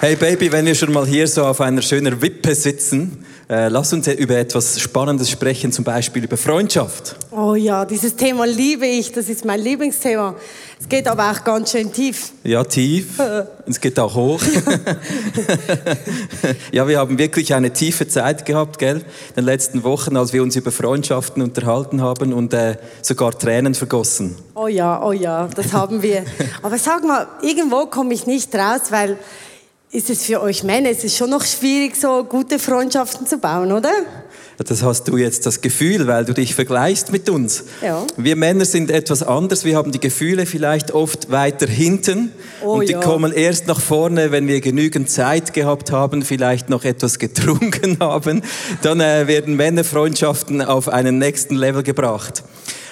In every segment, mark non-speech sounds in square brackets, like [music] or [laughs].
Hey Baby, wenn wir schon mal hier so auf einer schönen Wippe sitzen, äh, lass uns über etwas Spannendes sprechen, zum Beispiel über Freundschaft. Oh ja, dieses Thema liebe ich, das ist mein Lieblingsthema. Es geht aber auch ganz schön tief. Ja, tief. [laughs] es geht auch hoch. [laughs] ja, wir haben wirklich eine tiefe Zeit gehabt, gell? In den letzten Wochen, als wir uns über Freundschaften unterhalten haben und äh, sogar Tränen vergossen. Oh ja, oh ja, das haben wir. aber sag mal, irgendwo komme ich nicht raus, weil ist es für euch Männer, ist es schon noch schwierig, so gute Freundschaften zu bauen, oder? Das hast du jetzt das Gefühl, weil du dich vergleichst mit uns. Ja. Wir Männer sind etwas anders. Wir haben die Gefühle vielleicht oft weiter hinten. Oh, und die ja. kommen erst nach vorne, wenn wir genügend Zeit gehabt haben, vielleicht noch etwas getrunken [laughs] haben. Dann äh, werden Männerfreundschaften auf einen nächsten Level gebracht.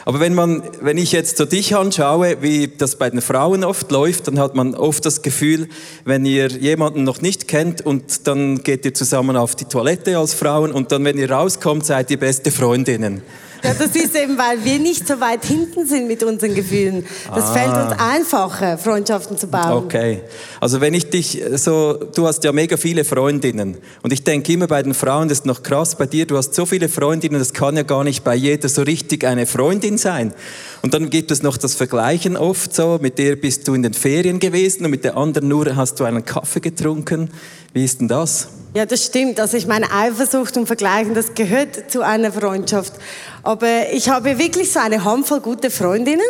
Aber wenn man, wenn ich jetzt so dich anschaue, wie das bei den Frauen oft läuft, dann hat man oft das Gefühl, wenn ihr jemanden noch nicht kennt und dann geht ihr zusammen auf die Toilette als Frauen und dann, wenn ihr rauskommt, seid ihr beste Freundinnen. Ja, das ist eben, weil wir nicht so weit hinten sind mit unseren Gefühlen. Das Ah. fällt uns einfacher, Freundschaften zu bauen. Okay. Also wenn ich dich so, du hast ja mega viele Freundinnen und ich denke immer bei den Frauen, das ist noch krass bei dir, du hast so viele Freundinnen, das kann ja gar nicht bei jeder so richtig eine Freundin sein. Und dann gibt es noch das Vergleichen oft so, mit der bist du in den Ferien gewesen und mit der anderen nur hast du einen Kaffee getrunken. Wie ist denn das? Ja, das stimmt. Also ich meine, Eifersucht und Vergleichen, das gehört zu einer Freundschaft. Aber ich habe wirklich so eine Handvoll gute Freundinnen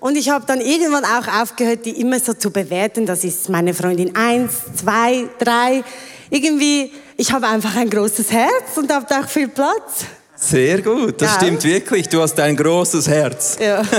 und ich habe dann irgendwann auch aufgehört, die immer so zu bewerten. Das ist meine Freundin eins, zwei, drei. Irgendwie, ich habe einfach ein großes Herz und habe auch viel Platz. Sehr gut, das Ja. stimmt wirklich. Du hast ein großes Herz. Ja. [laughs]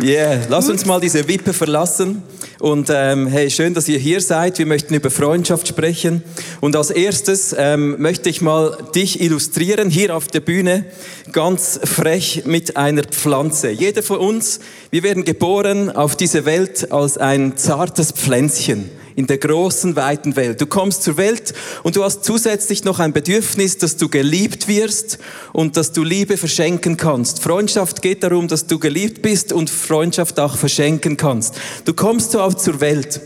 Yeah, lass uns mal diese Wippe verlassen. Und ähm, hey, schön, dass ihr hier seid. Wir möchten über Freundschaft sprechen. Und als erstes ähm, möchte ich mal dich illustrieren hier auf der Bühne, ganz frech mit einer Pflanze. Jeder von uns, wir werden geboren auf diese Welt als ein zartes Pflänzchen in der großen, weiten Welt. Du kommst zur Welt und du hast zusätzlich noch ein Bedürfnis, dass du geliebt wirst und dass du Liebe verschenken kannst. Freundschaft geht darum, dass du geliebt bist und Freundschaft auch verschenken kannst. Du kommst so auch zur Welt.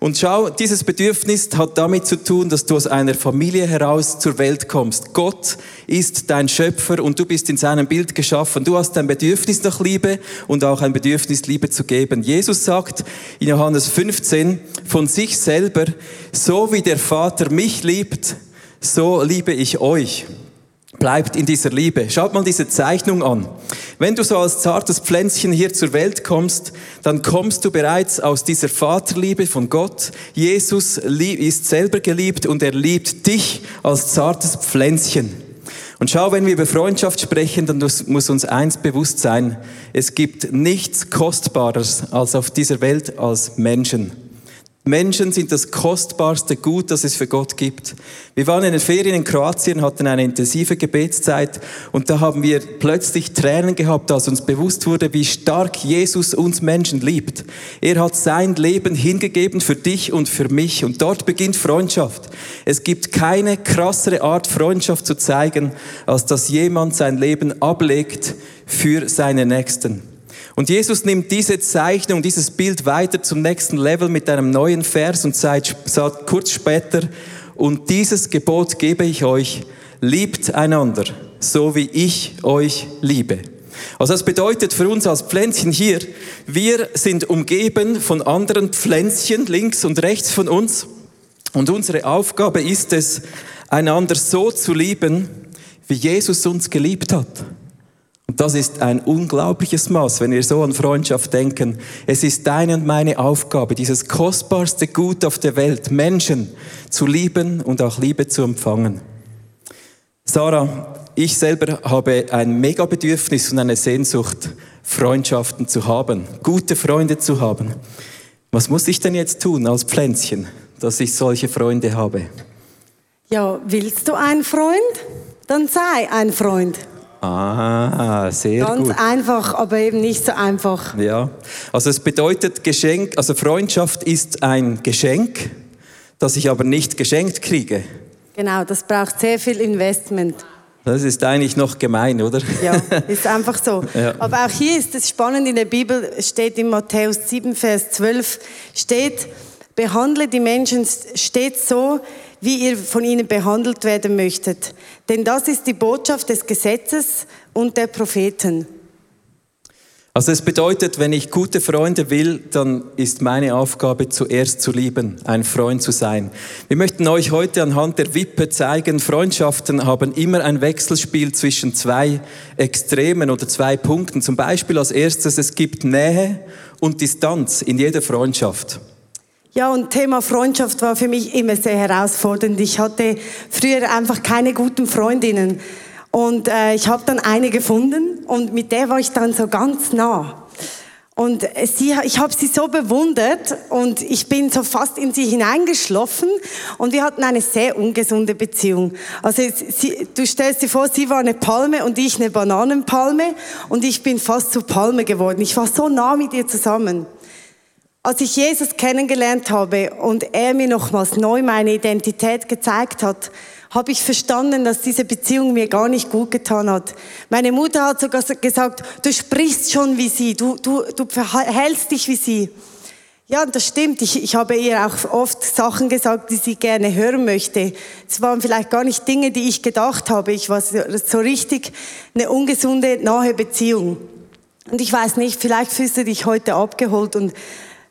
Und schau, dieses Bedürfnis hat damit zu tun, dass du aus einer Familie heraus zur Welt kommst. Gott ist dein Schöpfer und du bist in seinem Bild geschaffen. Du hast ein Bedürfnis nach Liebe und auch ein Bedürfnis, Liebe zu geben. Jesus sagt in Johannes 15 von sich selber, so wie der Vater mich liebt, so liebe ich euch. Bleibt in dieser Liebe. Schaut mal diese Zeichnung an. Wenn du so als zartes Pflänzchen hier zur Welt kommst, dann kommst du bereits aus dieser Vaterliebe von Gott. Jesus ist selber geliebt und er liebt dich als zartes Pflänzchen. Und schau, wenn wir über Freundschaft sprechen, dann muss uns eins bewusst sein. Es gibt nichts Kostbares als auf dieser Welt als Menschen. Menschen sind das kostbarste Gut, das es für Gott gibt. Wir waren in den Ferien in Kroatien, hatten eine intensive Gebetszeit und da haben wir plötzlich Tränen gehabt, als uns bewusst wurde, wie stark Jesus uns Menschen liebt. Er hat sein Leben hingegeben für dich und für mich und dort beginnt Freundschaft. Es gibt keine krassere Art, Freundschaft zu zeigen, als dass jemand sein Leben ablegt für seine Nächsten. Und Jesus nimmt diese Zeichnung, dieses Bild weiter zum nächsten Level mit einem neuen Vers und sagt, kurz später, und dieses Gebot gebe ich euch, liebt einander, so wie ich euch liebe. Also das bedeutet für uns als Pflänzchen hier, wir sind umgeben von anderen Pflänzchen links und rechts von uns und unsere Aufgabe ist es, einander so zu lieben, wie Jesus uns geliebt hat. Und das ist ein unglaubliches Maß, wenn wir so an Freundschaft denken. Es ist deine und meine Aufgabe, dieses kostbarste Gut auf der Welt, Menschen zu lieben und auch Liebe zu empfangen. Sarah, ich selber habe ein Megabedürfnis und eine Sehnsucht, Freundschaften zu haben, gute Freunde zu haben. Was muss ich denn jetzt tun als Pflänzchen, dass ich solche Freunde habe? ja, willst du einen Freund? Dann sei ein Freund. Ah, sehr Ganz gut. einfach, aber eben nicht so einfach. Ja, also es bedeutet Geschenk, also Freundschaft ist ein Geschenk, das ich aber nicht geschenkt kriege. Genau, das braucht sehr viel Investment. Das ist eigentlich noch gemein, oder? Ja, [laughs] ist einfach so. Ja. Aber auch hier ist es spannend, in der Bibel steht in Matthäus 7, Vers 12, steht, behandle die Menschen stets so, wie ihr von ihnen behandelt werden möchtet. Denn das ist die Botschaft des Gesetzes und der Propheten. Also es bedeutet, wenn ich gute Freunde will, dann ist meine Aufgabe zuerst zu lieben, ein Freund zu sein. Wir möchten euch heute anhand der Wippe zeigen, Freundschaften haben immer ein Wechselspiel zwischen zwei Extremen oder zwei Punkten. Zum Beispiel als erstes, es gibt Nähe und Distanz in jeder Freundschaft. Ja, und Thema Freundschaft war für mich immer sehr herausfordernd. Ich hatte früher einfach keine guten Freundinnen. Und äh, ich habe dann eine gefunden und mit der war ich dann so ganz nah. Und sie, ich habe sie so bewundert und ich bin so fast in sie hineingeschlafen und wir hatten eine sehr ungesunde Beziehung. Also sie, du stellst dir vor, sie war eine Palme und ich eine Bananenpalme und ich bin fast zu Palme geworden. Ich war so nah mit ihr zusammen. Als ich Jesus kennengelernt habe und er mir nochmals neu meine Identität gezeigt hat, habe ich verstanden, dass diese Beziehung mir gar nicht gut getan hat. Meine Mutter hat sogar gesagt, du sprichst schon wie sie, du, du, du verhältst dich wie sie. Ja, das stimmt. Ich, ich habe ihr auch oft Sachen gesagt, die sie gerne hören möchte. Es waren vielleicht gar nicht Dinge, die ich gedacht habe. Ich war so, richtig eine ungesunde, nahe Beziehung. Und ich weiß nicht, vielleicht fühlst du dich heute abgeholt und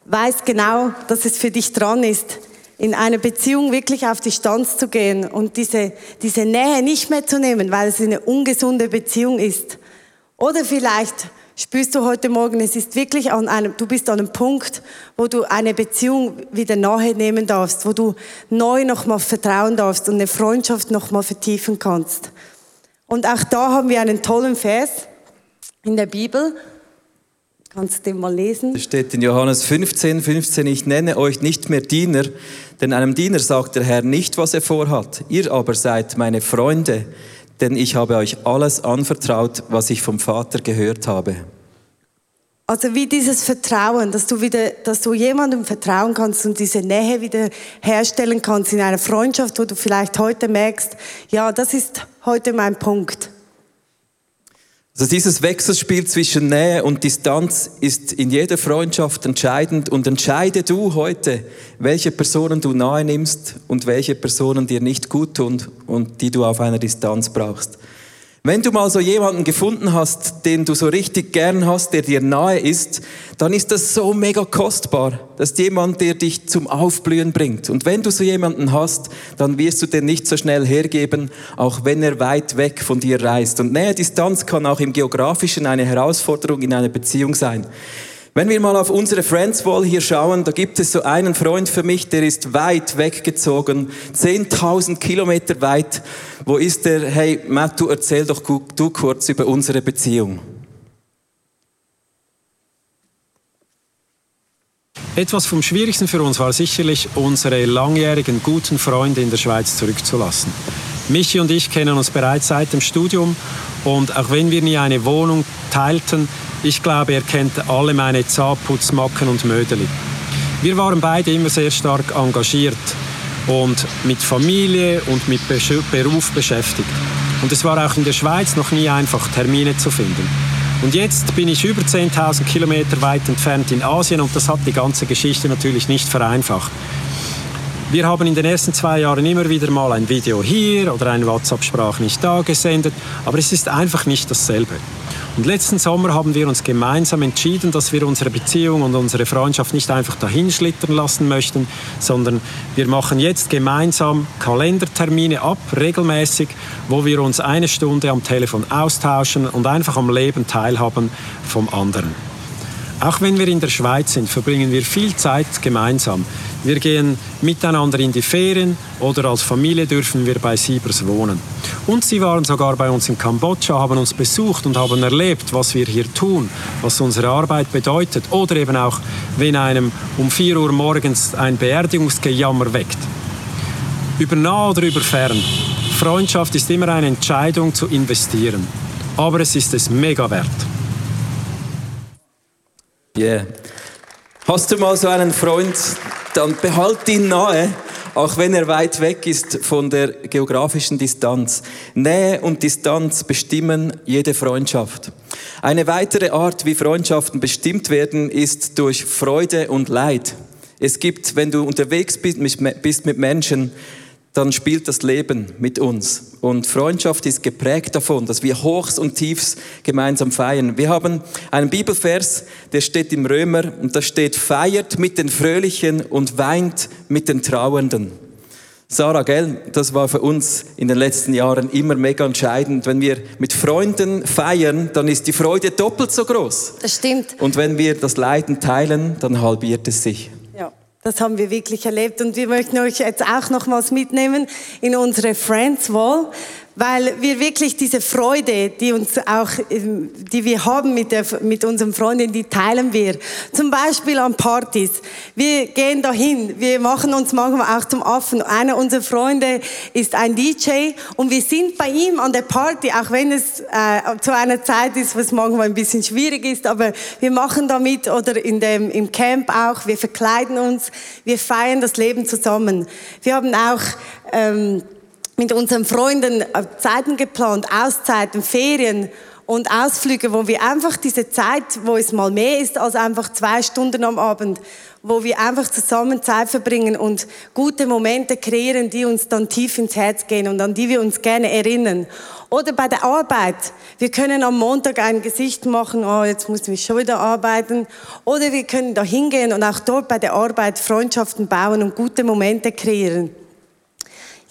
weißt genau, dass es für dich dran ist, in einer Beziehung wirklich auf die Stanz zu gehen und diese, diese Nähe nicht mehr zu nehmen, weil es eine ungesunde Beziehung ist. Oder vielleicht spürst du heute Morgen, es ist wirklich an einem, du bist an einem Punkt, wo du eine Beziehung wieder nahe nehmen darfst, wo du neu nochmal vertrauen darfst und eine Freundschaft nochmal vertiefen kannst. Und auch da haben wir einen tollen Vers in der Bibel, Kannst du den mal lesen? Das steht in Johannes 15, 15, ich nenne euch nicht mehr Diener, denn einem Diener sagt der Herr nicht, was er vorhat. Ihr aber seid meine Freunde, denn ich habe euch alles anvertraut, was ich vom Vater gehört habe. Also wie dieses Vertrauen, dass du wieder, dass du jemandem vertrauen kannst und diese Nähe wieder herstellen kannst in einer Freundschaft, wo du vielleicht heute merkst, ja, das ist heute mein Punkt. Also dieses Wechselspiel zwischen Nähe und Distanz ist in jeder Freundschaft entscheidend und entscheide du heute, welche Personen du nahe nimmst und welche Personen dir nicht gut tun und die du auf einer Distanz brauchst. Wenn du mal so jemanden gefunden hast, den du so richtig gern hast, der dir nahe ist, dann ist das so mega kostbar. Das ist jemand, der dich zum Aufblühen bringt. Und wenn du so jemanden hast, dann wirst du den nicht so schnell hergeben, auch wenn er weit weg von dir reist. Und Nähe, Distanz kann auch im Geografischen eine Herausforderung in einer Beziehung sein. Wenn wir mal auf unsere Friends Wall hier schauen, da gibt es so einen Freund für mich, der ist weit weggezogen, 10.000 Kilometer weit. Wo ist der? Hey, Matt, du erzähl doch du kurz über unsere Beziehung. Etwas vom Schwierigsten für uns war sicherlich, unsere langjährigen guten Freunde in der Schweiz zurückzulassen. Michi und ich kennen uns bereits seit dem Studium und auch wenn wir nie eine Wohnung teilten, ich glaube, er kennt alle meine Zahnputzmacken und Mödeli. Wir waren beide immer sehr stark engagiert und mit Familie und mit Beruf beschäftigt. Und es war auch in der Schweiz noch nie einfach, Termine zu finden. Und jetzt bin ich über 10.000 Kilometer weit entfernt in Asien und das hat die ganze Geschichte natürlich nicht vereinfacht. Wir haben in den ersten zwei Jahren immer wieder mal ein Video hier oder eine WhatsApp-Sprach nicht da gesendet, aber es ist einfach nicht dasselbe. Und letzten Sommer haben wir uns gemeinsam entschieden, dass wir unsere Beziehung und unsere Freundschaft nicht einfach dahinschlittern lassen möchten, sondern wir machen jetzt gemeinsam Kalendertermine ab, regelmäßig, wo wir uns eine Stunde am Telefon austauschen und einfach am Leben teilhaben vom anderen. Auch wenn wir in der Schweiz sind, verbringen wir viel Zeit gemeinsam. Wir gehen miteinander in die Ferien oder als Familie dürfen wir bei Siebers wohnen. Und sie waren sogar bei uns in Kambodscha, haben uns besucht und haben erlebt, was wir hier tun, was unsere Arbeit bedeutet. Oder eben auch, wenn einem um 4 Uhr morgens ein Beerdigungsgejammer weckt. Über nah oder über fern. Freundschaft ist immer eine Entscheidung zu investieren. Aber es ist es mega wert. Yeah. Hast du mal so einen Freund, dann behalt ihn nahe, auch wenn er weit weg ist von der geografischen Distanz. Nähe und Distanz bestimmen jede Freundschaft. Eine weitere Art, wie Freundschaften bestimmt werden, ist durch Freude und Leid. Es gibt, wenn du unterwegs bist mit Menschen, dann spielt das Leben mit uns. Und Freundschaft ist geprägt davon, dass wir Hochs und Tiefs gemeinsam feiern. Wir haben einen Bibelvers, der steht im Römer und da steht, feiert mit den Fröhlichen und weint mit den Trauernden. Sarah, gell, das war für uns in den letzten Jahren immer mega entscheidend. Wenn wir mit Freunden feiern, dann ist die Freude doppelt so groß. Das stimmt. Und wenn wir das Leiden teilen, dann halbiert es sich. Das haben wir wirklich erlebt. Und wir möchten euch jetzt auch nochmals mitnehmen in unsere Friends Wall, weil wir wirklich diese Freude, die uns auch, ähm, die wir haben mit, der, mit unseren Freunden, die teilen wir. Zum Beispiel an Partys. Wir gehen dahin, wir machen uns manchmal auch zum Affen. Einer unserer Freunde ist ein DJ und wir sind bei ihm an der Party, auch wenn es äh, zu einer Zeit ist, was manchmal ein bisschen schwierig ist, aber wir machen damit oder in dem, im Camp auch, wir verkleiden uns, wir feiern das Leben zusammen. Wir haben auch, ähm, mit unseren Freunden äh, Zeiten geplant, Auszeiten, Ferien und Ausflüge, wo wir einfach diese Zeit, wo es mal mehr ist als einfach zwei Stunden am Abend, wo wir einfach zusammen Zeit verbringen und gute Momente kreieren, die uns dann tief ins Herz gehen und an die wir uns gerne erinnern. Oder bei der Arbeit. Wir können am Montag ein Gesicht machen, oh, jetzt muss ich schon wieder arbeiten. Oder wir können da hingehen und auch dort bei der Arbeit Freundschaften bauen und gute Momente kreieren.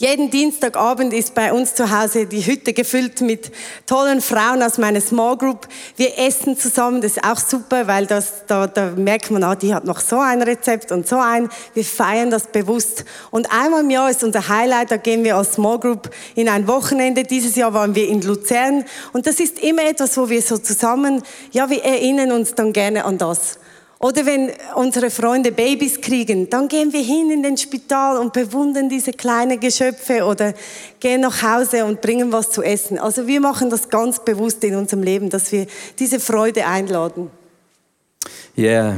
Jeden Dienstagabend ist bei uns zu Hause die Hütte gefüllt mit tollen Frauen aus meiner Small Group. Wir essen zusammen, das ist auch super, weil das, da, da merkt man, ah, die hat noch so ein Rezept und so ein. Wir feiern das bewusst. Und einmal im Jahr ist unser Highlight, da gehen wir als Small Group in ein Wochenende. Dieses Jahr waren wir in Luzern. Und das ist immer etwas, wo wir so zusammen, ja, wir erinnern uns dann gerne an das. Oder wenn unsere Freunde Babys kriegen, dann gehen wir hin in den Spital und bewundern diese kleinen Geschöpfe oder gehen nach Hause und bringen was zu essen. Also wir machen das ganz bewusst in unserem Leben, dass wir diese Freude einladen. Yeah.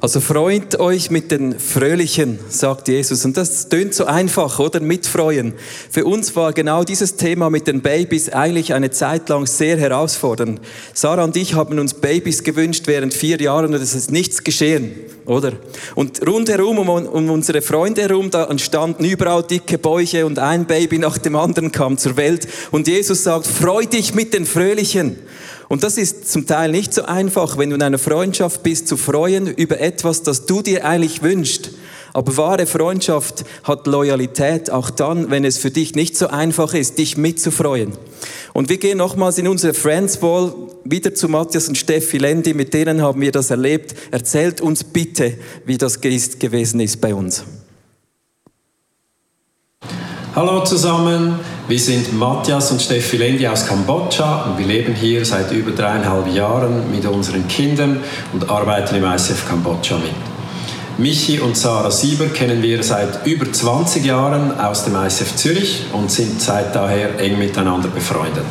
also freut euch mit den Fröhlichen, sagt Jesus. Und das tönt so einfach, oder? Mitfreuen. Für uns war genau dieses Thema mit den Babys eigentlich eine Zeit lang sehr herausfordernd. Sarah und ich haben uns Babys gewünscht während vier Jahren und es ist nichts geschehen, oder? Und rundherum, um, um unsere Freunde herum, da entstanden überall dicke Bäuche und ein Baby nach dem anderen kam zur Welt. Und Jesus sagt, freu dich mit den Fröhlichen. Und das ist zum Teil nicht so einfach, wenn du in einer Freundschaft bist, zu freuen über etwas, das du dir eigentlich wünschst. Aber wahre Freundschaft hat Loyalität, auch dann, wenn es für dich nicht so einfach ist, dich mitzufreuen. Und wir gehen nochmals in unsere Friends Ball wieder zu Matthias und Steffi Lendi, mit denen haben wir das erlebt. Erzählt uns bitte, wie das gewesen ist bei uns. Hallo zusammen, wir sind Matthias und Steffi Lendi aus Kambodscha und wir leben hier seit über dreieinhalb Jahren mit unseren Kindern und arbeiten im ICF Kambodscha mit. Michi und Sarah Sieber kennen wir seit über 20 Jahren aus dem ICF Zürich und sind seit daher eng miteinander befreundet.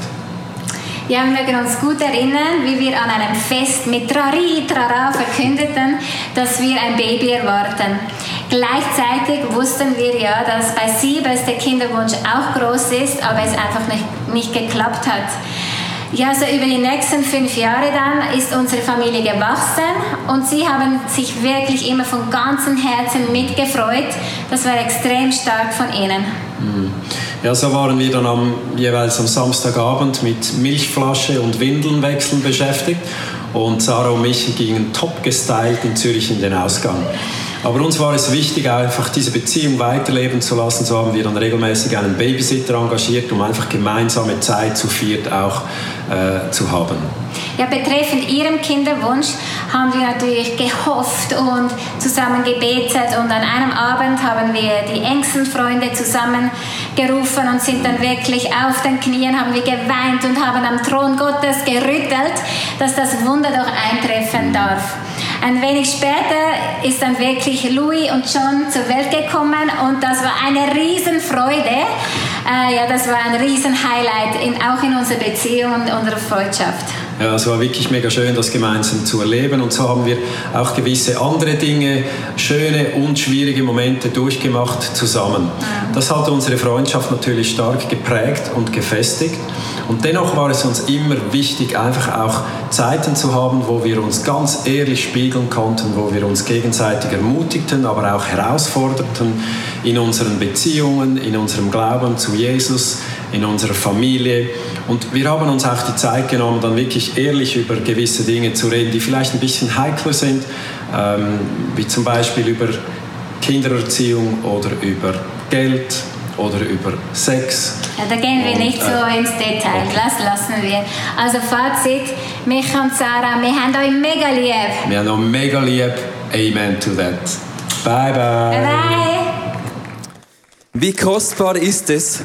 Ja, wir mögen uns gut erinnern, wie wir an einem Fest mit Trari, Trara verkündeten, dass wir ein Baby erwarten. Gleichzeitig wussten wir ja, dass bei Siebes der Kinderwunsch auch groß ist, aber es einfach nicht, nicht geklappt hat. Ja, so über die nächsten fünf Jahre dann ist unsere Familie gewachsen und sie haben sich wirklich immer von ganzem Herzen mitgefreut. Das war extrem stark von ihnen. Mhm. Ja, so waren wir dann am, jeweils am Samstagabend mit Milchflasche und Windeln wechseln beschäftigt und Sarah und mich gingen top gestylt in Zürich in den Ausgang. Aber uns war es wichtig, einfach diese Beziehung weiterleben zu lassen. So haben wir dann regelmäßig einen Babysitter engagiert, um einfach gemeinsame Zeit zu viert auch äh, zu haben. Ja, betreffend Ihrem Kinderwunsch haben wir natürlich gehofft und zusammen gebetet und an einem Abend haben wir die engsten Freunde zusammengerufen und sind dann wirklich auf den Knien, haben wir geweint und haben am Thron Gottes gerüttelt, dass das Wunder doch eintreffen darf. Ein wenig später ist dann wirklich Louis und John zur Welt gekommen und das war eine Riesenfreude. Äh, ja, das war ein Riesenhighlight in, auch in unserer Beziehung und unserer Freundschaft. Ja, es war wirklich mega schön, das gemeinsam zu erleben. Und so haben wir auch gewisse andere Dinge, schöne und schwierige Momente durchgemacht zusammen. Das hat unsere Freundschaft natürlich stark geprägt und gefestigt. Und dennoch war es uns immer wichtig, einfach auch Zeiten zu haben, wo wir uns ganz ehrlich spiegeln konnten, wo wir uns gegenseitig ermutigten, aber auch herausforderten in unseren Beziehungen, in unserem Glauben zu Jesus, in unserer Familie. Und wir haben uns auch die Zeit genommen, dann wirklich ehrlich über gewisse Dinge zu reden, die vielleicht ein bisschen heikler sind, ähm, wie zum Beispiel über Kindererziehung oder über Geld oder über Sex. Ja, da gehen wir nicht so äh, ins Detail, das lassen wir. Also Fazit, mich und Sarah, wir haben euch mega lieb. Wir haben euch mega lieb. Amen to that. Bye, bye. Bye, bye. Wie kostbar ist es,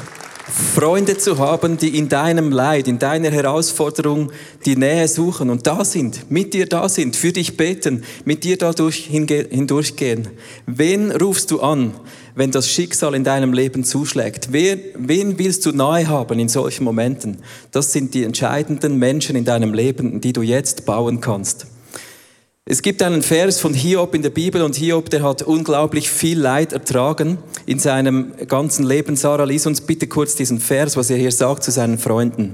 Freunde zu haben, die in deinem Leid, in deiner Herausforderung die Nähe suchen und da sind, mit dir da sind, für dich beten, mit dir dadurch hindurchgehen. Wen rufst du an, wenn das Schicksal in deinem Leben zuschlägt? Wer, wen willst du nahe haben in solchen Momenten? Das sind die entscheidenden Menschen in deinem Leben, die du jetzt bauen kannst. Es gibt einen Vers von Hiob in der Bibel und Hiob, der hat unglaublich viel Leid ertragen in seinem ganzen Leben. Sarah, lies uns bitte kurz diesen Vers, was er hier sagt zu seinen Freunden.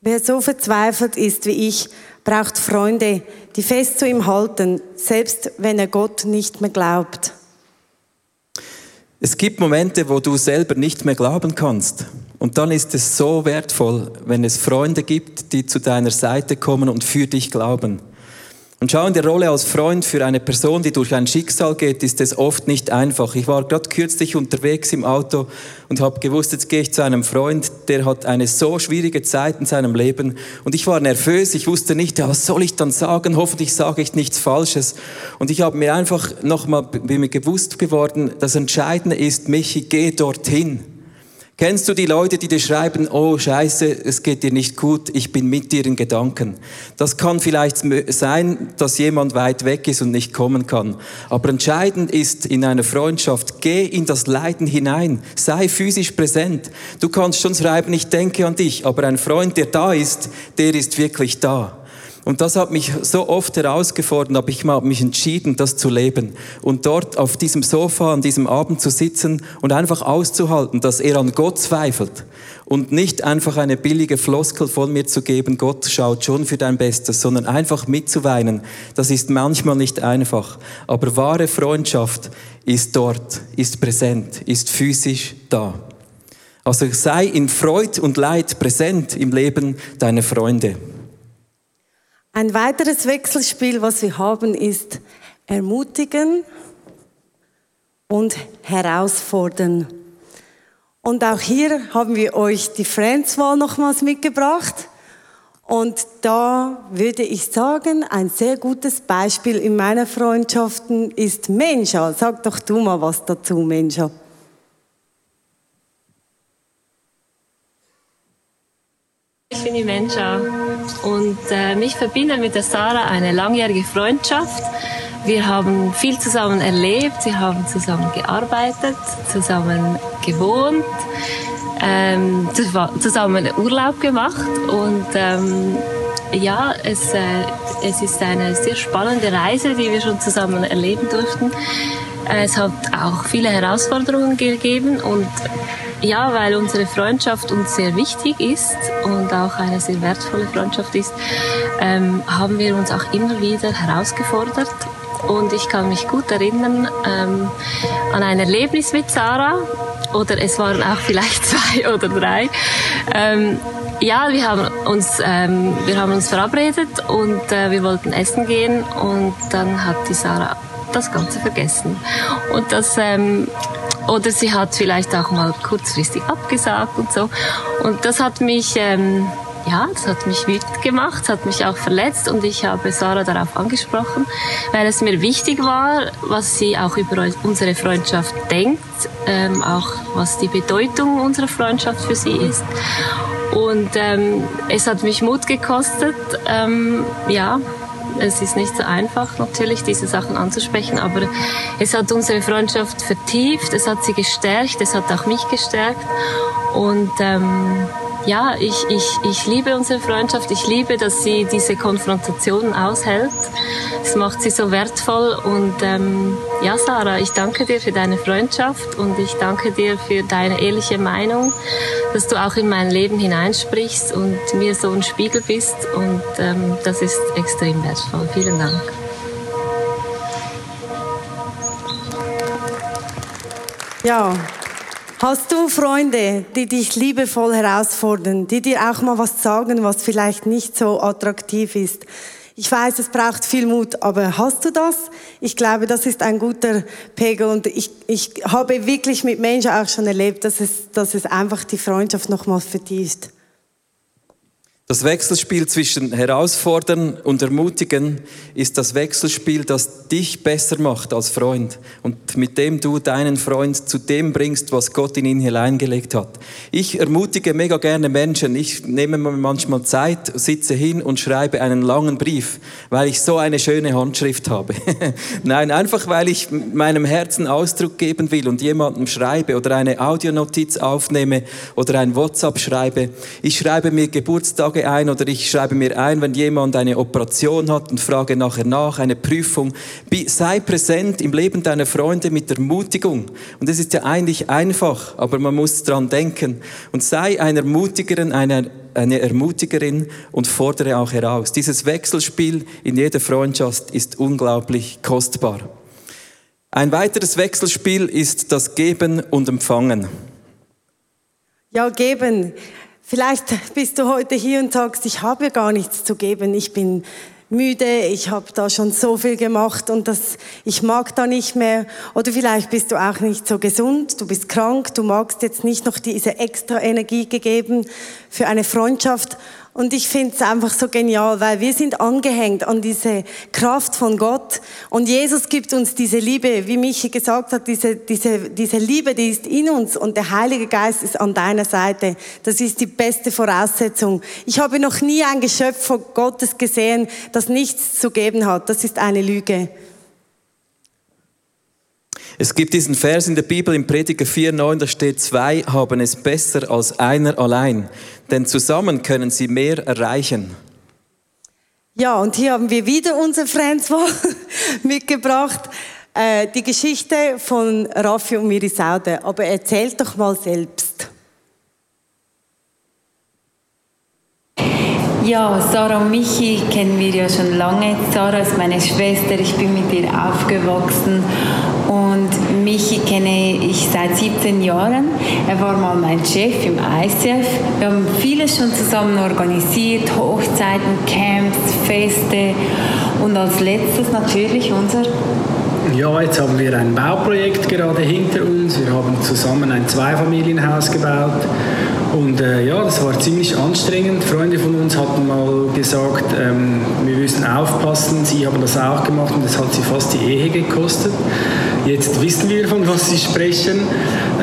Wer so verzweifelt ist wie ich, braucht Freunde, die fest zu ihm halten, selbst wenn er Gott nicht mehr glaubt. Es gibt Momente, wo du selber nicht mehr glauben kannst. Und dann ist es so wertvoll, wenn es Freunde gibt, die zu deiner Seite kommen und für dich glauben. Und schau, in der Rolle als Freund für eine Person, die durch ein Schicksal geht, ist es oft nicht einfach. Ich war gerade kürzlich unterwegs im Auto und habe gewusst, jetzt gehe ich zu einem Freund, der hat eine so schwierige Zeit in seinem Leben und ich war nervös, ich wusste nicht, ja, was soll ich dann sagen, hoffentlich sage ich nichts Falsches. Und ich habe mir einfach nochmal, bin mir gewusst geworden, das Entscheidende ist, Michi, geh dorthin. Kennst du die Leute, die dir schreiben, oh Scheiße, es geht dir nicht gut, ich bin mit dir in Gedanken? Das kann vielleicht sein, dass jemand weit weg ist und nicht kommen kann. Aber entscheidend ist in einer Freundschaft, geh in das Leiden hinein, sei physisch präsent. Du kannst schon schreiben, ich denke an dich, aber ein Freund, der da ist, der ist wirklich da. Und das hat mich so oft herausgefordert, aber ich habe mich entschieden, das zu leben. Und dort auf diesem Sofa an diesem Abend zu sitzen und einfach auszuhalten, dass er an Gott zweifelt. Und nicht einfach eine billige Floskel von mir zu geben, Gott schaut schon für dein Bestes, sondern einfach mitzuweinen. Das ist manchmal nicht einfach. Aber wahre Freundschaft ist dort, ist präsent, ist physisch da. Also sei in Freud und Leid präsent im Leben deiner Freunde. Ein weiteres Wechselspiel, was wir haben, ist ermutigen und herausfordern. Und auch hier haben wir euch die Friends-Wahl nochmals mitgebracht. Und da würde ich sagen, ein sehr gutes Beispiel in meiner Freundschaften ist Mensch. Sag doch du mal was dazu, Mensch. Ich bin die Menscha und äh, mich verbindet mit der Sarah eine langjährige Freundschaft. Wir haben viel zusammen erlebt, wir haben zusammen gearbeitet, zusammen gewohnt, ähm, zusammen Urlaub gemacht und ähm, ja, es, äh, es ist eine sehr spannende Reise, die wir schon zusammen erleben durften. Es hat auch viele Herausforderungen gegeben und ja, weil unsere Freundschaft uns sehr wichtig ist und auch eine sehr wertvolle Freundschaft ist, ähm, haben wir uns auch immer wieder herausgefordert. Und ich kann mich gut erinnern ähm, an ein Erlebnis mit Sarah, oder es waren auch vielleicht [laughs] zwei oder drei. Ähm, ja, wir haben uns, ähm, wir haben uns verabredet und äh, wir wollten essen gehen und dann hat die Sarah das Ganze vergessen. Und das ähm, oder sie hat vielleicht auch mal kurzfristig abgesagt und so. Und das hat mich, ähm, ja, das hat mich wütend gemacht, hat mich auch verletzt und ich habe Sarah darauf angesprochen, weil es mir wichtig war, was sie auch über unsere Freundschaft denkt, ähm, auch was die Bedeutung unserer Freundschaft für sie ist. Und ähm, es hat mich Mut gekostet, ähm, ja, es ist nicht so einfach natürlich, diese Sachen anzusprechen, aber es hat unsere Freundschaft vertieft, es hat sie gestärkt, es hat auch mich gestärkt. Und ähm, ja, ich, ich, ich liebe unsere Freundschaft. Ich liebe, dass sie diese Konfrontationen aushält. Es macht sie so wertvoll. Und ähm, ja, Sarah, ich danke dir für deine Freundschaft und ich danke dir für deine ehrliche Meinung, dass du auch in mein Leben hineinsprichst und mir so ein Spiegel bist. Und ähm, das ist extrem wertvoll. Vielen Dank. Ja, Hast du Freunde, die dich liebevoll herausfordern, die dir auch mal was sagen, was vielleicht nicht so attraktiv ist? Ich weiß, es braucht viel Mut, aber hast du das? Ich glaube, das ist ein guter Pegel und ich, ich habe wirklich mit Menschen auch schon erlebt, dass es, dass es einfach die Freundschaft nochmals vertieft. Das Wechselspiel zwischen herausfordern und ermutigen ist das Wechselspiel, das dich besser macht als Freund und mit dem du deinen Freund zu dem bringst, was Gott in ihn hineingelegt hat. Ich ermutige mega gerne Menschen. Ich nehme mir manchmal Zeit, sitze hin und schreibe einen langen Brief, weil ich so eine schöne Handschrift habe. [laughs] Nein, einfach weil ich meinem Herzen Ausdruck geben will und jemandem schreibe oder eine Audionotiz aufnehme oder ein WhatsApp schreibe. Ich schreibe mir Geburtstage ein oder ich schreibe mir ein, wenn jemand eine Operation hat und frage nachher nach, eine Prüfung. Sei präsent im Leben deiner Freunde mit Ermutigung. Und das ist ja eigentlich einfach, aber man muss dran denken. Und sei ein Ermutigerin, eine, eine Ermutigerin und fordere auch heraus. Dieses Wechselspiel in jeder Freundschaft ist unglaublich kostbar. Ein weiteres Wechselspiel ist das Geben und Empfangen. Ja, geben. Vielleicht bist du heute hier und sagst, ich habe gar nichts zu geben, ich bin müde, ich habe da schon so viel gemacht und das, ich mag da nicht mehr. Oder vielleicht bist du auch nicht so gesund, du bist krank, du magst jetzt nicht noch diese extra Energie gegeben für eine Freundschaft und ich finde es einfach so genial, weil wir sind angehängt an diese Kraft von Gott. Und Jesus gibt uns diese Liebe, wie Michi gesagt hat, diese, diese, diese Liebe, die ist in uns und der Heilige Geist ist an deiner Seite. Das ist die beste Voraussetzung. Ich habe noch nie ein Geschöpf von Gottes gesehen, das nichts zu geben hat. Das ist eine Lüge. Es gibt diesen Vers in der Bibel im Prediger 4,9, da steht, zwei haben es besser als einer allein, denn zusammen können sie mehr erreichen. Ja, und hier haben wir wieder unser Friends [laughs] mitgebracht. Äh, die Geschichte von Raffi und Miri Saude. Aber erzählt doch mal selbst. Ja, Sarah und Michi kennen wir ja schon lange. Sarah ist meine Schwester, ich bin mit ihr aufgewachsen und Michi kenne ich seit 17 Jahren. Er war mal mein Chef im ICF. Wir haben vieles schon zusammen organisiert, Hochzeiten, Camps, Feste und als letztes natürlich unser ja, jetzt haben wir ein Bauprojekt gerade hinter uns. Wir haben zusammen ein Zweifamilienhaus gebaut und äh, ja, das war ziemlich anstrengend. Freunde von uns hatten mal gesagt, ähm, wir müssen aufpassen. Sie haben das auch gemacht und das hat sie fast die Ehe gekostet. Jetzt wissen wir, von was sie sprechen.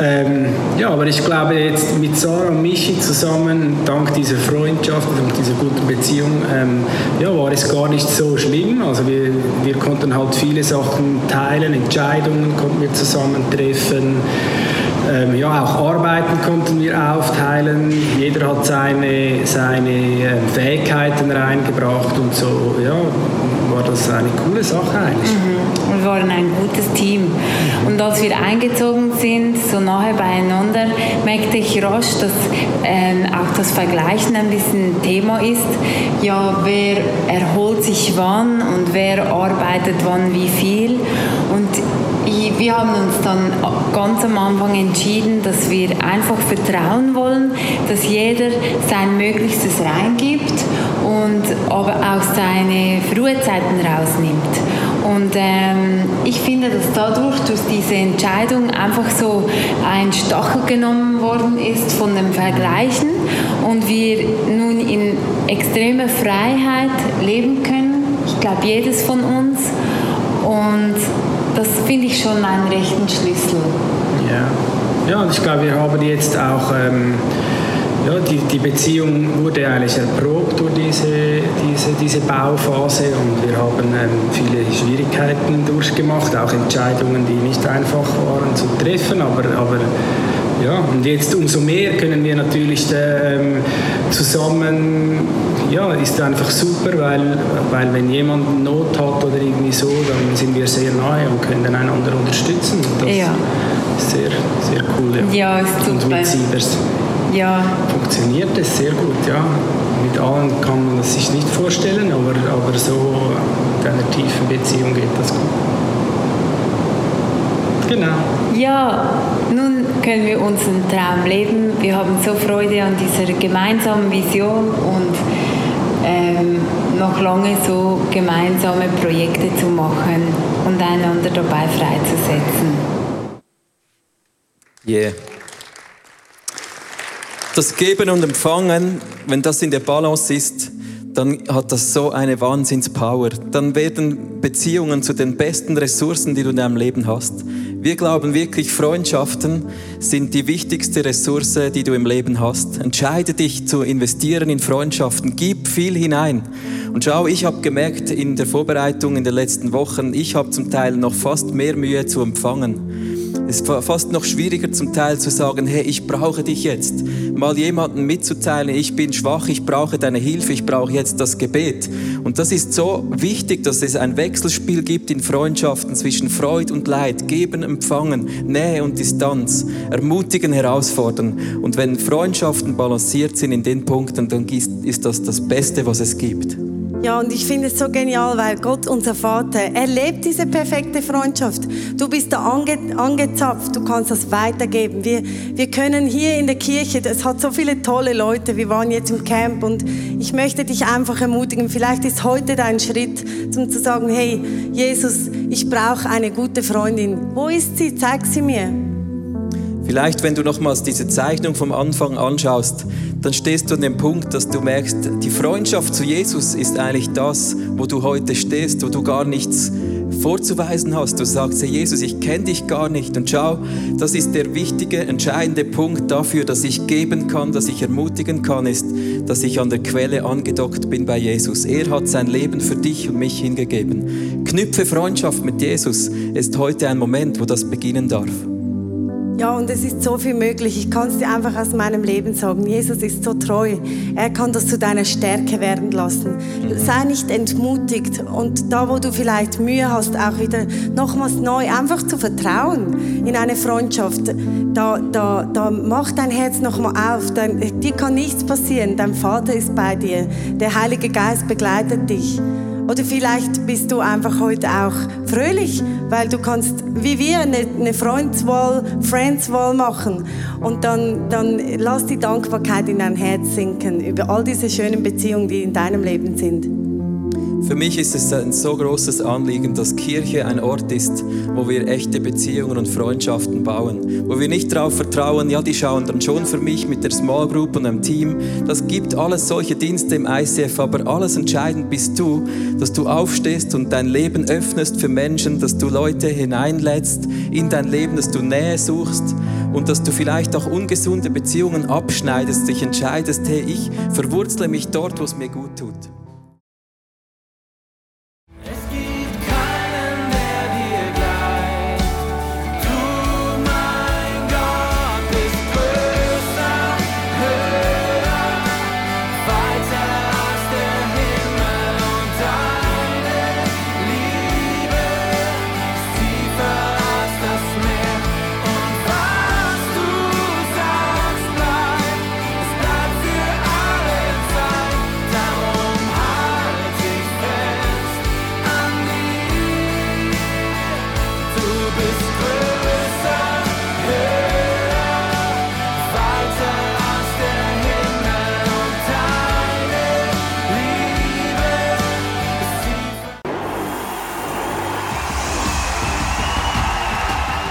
Ähm, ja, aber ich glaube jetzt mit Sarah und Michi zusammen, dank dieser Freundschaft und dieser guten Beziehung, ähm, ja, war es gar nicht so schlimm. Also wir, wir konnten halt viele Sachen teilen, Entscheidungen konnten wir zusammen treffen ähm, ja, auch Arbeiten konnten wir aufteilen. Jeder hat seine, seine ähm, Fähigkeiten reingebracht und so, ja, war das eine coole Sache eigentlich. Mhm. Wir waren ein gutes Team. Und als wir eingezogen sind, so nahe beieinander, merkte ich rasch, dass ähm, auch das Vergleichen ein bisschen Thema ist. Ja, wer erholt sich wann und wer arbeitet wann wie viel. Und wir haben uns dann ganz am Anfang entschieden, dass wir einfach vertrauen wollen, dass jeder sein Möglichstes reingibt und aber auch seine Ruhezeiten rausnimmt. Und ähm, ich finde, dass dadurch durch diese Entscheidung einfach so ein Stachel genommen worden ist von dem Vergleichen und wir nun in extremer Freiheit leben können. Ich glaube, jedes von uns. Und das finde ich schon einen rechten Schlüssel. Ja, ja und ich glaube, wir haben jetzt auch, ähm, ja, die, die Beziehung wurde eigentlich erprobt durch diese, diese, diese Bauphase und wir haben ähm, viele Schwierigkeiten durchgemacht, auch Entscheidungen, die nicht einfach waren zu treffen, aber, aber ja, und jetzt umso mehr können wir natürlich ähm, zusammen, ja, ist einfach super, weil, weil wenn jemand Not hat oder irgendwie so, dann sind wir sehr nahe und können einander unterstützen. Und das Ja. ist sehr, sehr cool. Ja, Ja, ist Und super. mit Siebers Ja, funktioniert es sehr gut, ja. Mit allen kann man es sich nicht vorstellen, aber, aber so mit einer tiefen Beziehung geht das gut. Genau. Ja, nun können wir unseren Traum leben. Wir haben so Freude an dieser gemeinsamen Vision und ähm, noch lange so gemeinsame Projekte zu machen und einander dabei freizusetzen. Yeah. Das Geben und Empfangen, wenn das in der Balance ist, dann hat das so eine Wahnsinnspower. Dann werden Beziehungen zu den besten Ressourcen, die du in deinem Leben hast. Wir glauben wirklich, Freundschaften sind die wichtigste Ressource, die du im Leben hast. Entscheide dich zu investieren in Freundschaften. Gib viel hinein. Und schau, ich habe gemerkt in der Vorbereitung in den letzten Wochen, ich habe zum Teil noch fast mehr Mühe zu empfangen. Es ist fast noch schwieriger zum Teil zu sagen, hey, ich brauche dich jetzt. Mal jemanden mitzuteilen, ich bin schwach, ich brauche deine Hilfe, ich brauche jetzt das Gebet. Und das ist so wichtig, dass es ein Wechselspiel gibt in Freundschaften zwischen Freude und Leid, geben, empfangen, Nähe und Distanz, ermutigen, herausfordern. Und wenn Freundschaften balanciert sind in den Punkten, dann ist das das Beste, was es gibt. Ja, und ich finde es so genial, weil Gott, unser Vater, er lebt diese perfekte Freundschaft. Du bist da ange, angezapft, du kannst das weitergeben. Wir, wir können hier in der Kirche, es hat so viele tolle Leute, wir waren jetzt im Camp und ich möchte dich einfach ermutigen, vielleicht ist heute dein Schritt, um zu sagen, hey, Jesus, ich brauche eine gute Freundin. Wo ist sie? Zeig sie mir. Vielleicht, wenn du nochmals diese Zeichnung vom Anfang anschaust, dann stehst du an dem Punkt, dass du merkst, die Freundschaft zu Jesus ist eigentlich das, wo du heute stehst, wo du gar nichts vorzuweisen hast. Du sagst, hey Jesus, ich kenne dich gar nicht. Und schau, das ist der wichtige, entscheidende Punkt dafür, dass ich geben kann, dass ich ermutigen kann, ist, dass ich an der Quelle angedockt bin bei Jesus. Er hat sein Leben für dich und mich hingegeben. Knüpfe Freundschaft mit Jesus. Es ist heute ein Moment, wo das beginnen darf. Ja, und es ist so viel möglich. Ich kann es dir einfach aus meinem Leben sagen. Jesus ist so treu. Er kann das zu deiner Stärke werden lassen. Sei nicht entmutigt und da, wo du vielleicht Mühe hast, auch wieder nochmals neu einfach zu vertrauen in eine Freundschaft. Da, da, da mach dein Herz nochmal auf. Dein, dir kann nichts passieren. Dein Vater ist bei dir. Der Heilige Geist begleitet dich. Oder vielleicht bist du einfach heute auch fröhlich, weil du kannst, wie wir, eine, eine Freundswahl, Friendswahl machen. Und dann, dann lass die Dankbarkeit in dein Herz sinken über all diese schönen Beziehungen, die in deinem Leben sind. Für mich ist es ein so großes Anliegen, dass Kirche ein Ort ist, wo wir echte Beziehungen und Freundschaften bauen. Wo wir nicht darauf vertrauen, ja, die schauen dann schon für mich mit der Small Group und einem Team. Das gibt alles solche Dienste im ICF, aber alles entscheidend bist du, dass du aufstehst und dein Leben öffnest für Menschen, dass du Leute hineinlädst in dein Leben, dass du Nähe suchst und dass du vielleicht auch ungesunde Beziehungen abschneidest, dich entscheidest, hey, ich verwurzle mich dort, wo es mir gut tut.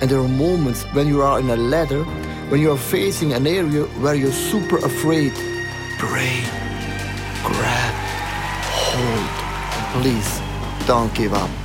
And there are moments when you are in a ladder when you are facing an area where you're super afraid, pray, grab, hold. Please don't give up.